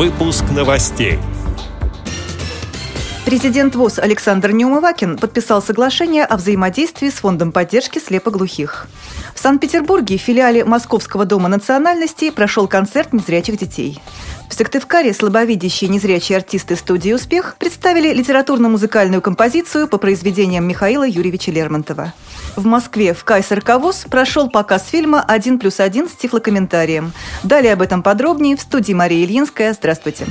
Выпуск новостей. Президент ВОЗ Александр Неумывакин подписал соглашение о взаимодействии с Фондом поддержки слепоглухих. В Санкт-Петербурге в филиале Московского дома национальностей прошел концерт незрячих детей. В Сыктывкаре слабовидящие незрячие артисты студии «Успех» представили литературно-музыкальную композицию по произведениям Михаила Юрьевича Лермонтова. В Москве в Кайсер Кавоз прошел показ фильма «Один плюс один» с тифлокомментарием. Далее об этом подробнее в студии Мария Ильинская. Здравствуйте.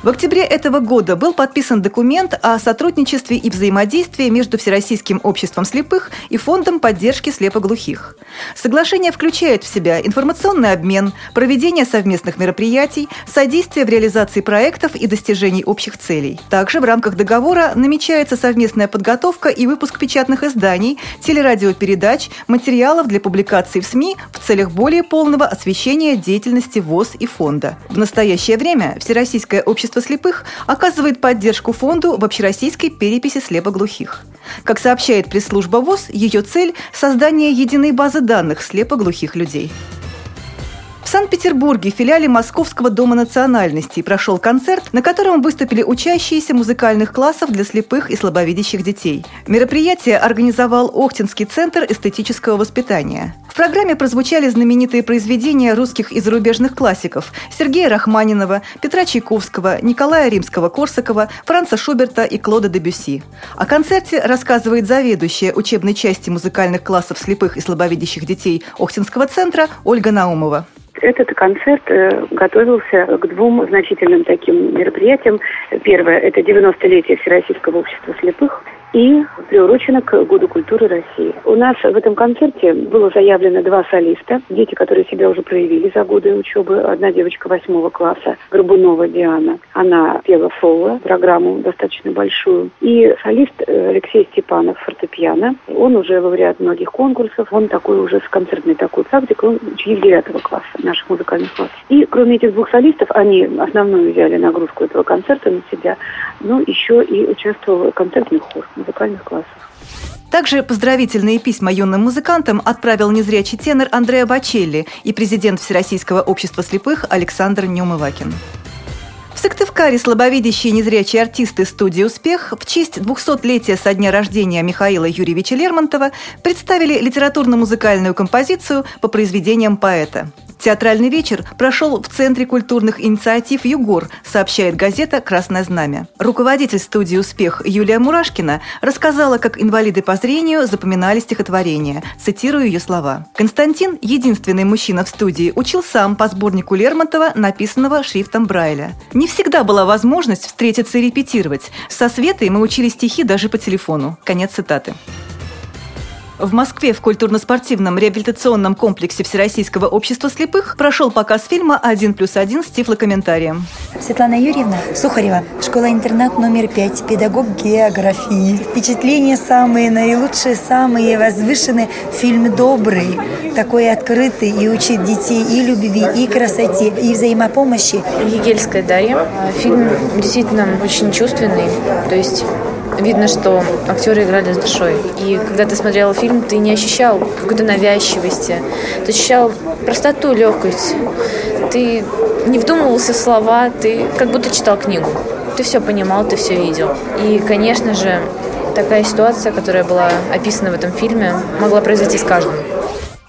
В октябре этого года был подписан документ о сотрудничестве и взаимодействии между Всероссийским обществом слепых и Фондом поддержки слепоглухих. Соглашение включает в себя информационный обмен, проведение совместных мероприятий, содействие в реализации проектов и достижений общих целей. Также в рамках договора намечается совместная подготовка и выпуск печатных изданий, телерадиопередач, материалов для публикации в СМИ в целях более полного освещения деятельности ВОЗ и фонда. В настоящее время Всероссийское общество общество слепых оказывает поддержку фонду в общероссийской переписи слепоглухих. Как сообщает пресс-служба ВОЗ, ее цель – создание единой базы данных слепоглухих людей. В Санкт-Петербурге в филиале Московского дома национальностей прошел концерт, на котором выступили учащиеся музыкальных классов для слепых и слабовидящих детей. Мероприятие организовал Охтинский центр эстетического воспитания. Программе прозвучали знаменитые произведения русских и зарубежных классиков Сергея Рахманинова, Петра Чайковского, Николая Римского-Корсакова, Франца Шуберта и Клода Дебюси. О концерте рассказывает заведующая учебной части музыкальных классов слепых и слабовидящих детей Охтинского центра Ольга Наумова. Этот концерт э, готовился к двум значительным таким мероприятиям. Первое – это 90-летие Всероссийского общества слепых и приурочена к Году культуры России. У нас в этом концерте было заявлено два солиста, дети, которые себя уже проявили за годы учебы. Одна девочка восьмого класса, Горбунова Диана. Она пела соло, программу достаточно большую. И солист э, Алексей Степанов, фортепиано. Он уже лауреат многих конкурсов. Он такой уже с концертной такой практикой. Он ученик девятого класса наших музыкальных классов. И кроме этих двух солистов, они основную взяли нагрузку этого концерта на себя, но еще и участвовал в концертных хор музыкальных классах. Также поздравительные письма юным музыкантам отправил незрячий тенор Андреа Бачелли и президент Всероссийского общества слепых Александр Неумывакин. В Сыктывкаре слабовидящие незрячие артисты студии «Успех» в честь 200-летия со дня рождения Михаила Юрьевича Лермонтова представили литературно-музыкальную композицию по произведениям поэта. Театральный вечер прошел в Центре культурных инициатив «Югор», сообщает газета «Красное знамя». Руководитель студии «Успех» Юлия Мурашкина рассказала, как инвалиды по зрению запоминали стихотворение. Цитирую ее слова. «Константин, единственный мужчина в студии, учил сам по сборнику Лермонтова, написанного шрифтом Брайля. Не всегда была возможность встретиться и репетировать. Со Светой мы учили стихи даже по телефону». Конец цитаты. В Москве в культурно-спортивном реабилитационном комплексе Всероссийского общества слепых прошел показ фильма «Один плюс один» с тифлокомментарием. Светлана Юрьевна Сухарева, школа-интернат номер пять, педагог географии. Впечатления самые наилучшие, самые возвышенные. Фильм добрый, такой открытый и учит детей и любви, и красоте, и взаимопомощи. Егельская Дарья. Фильм действительно очень чувственный, то есть видно, что актеры играли с душой. И когда ты смотрел фильм, ты не ощущал какой-то навязчивости, ты ощущал простоту, легкость. Ты не вдумывался в слова, ты как будто читал книгу. Ты все понимал, ты все видел. И, конечно же, такая ситуация, которая была описана в этом фильме, могла произойти с каждым.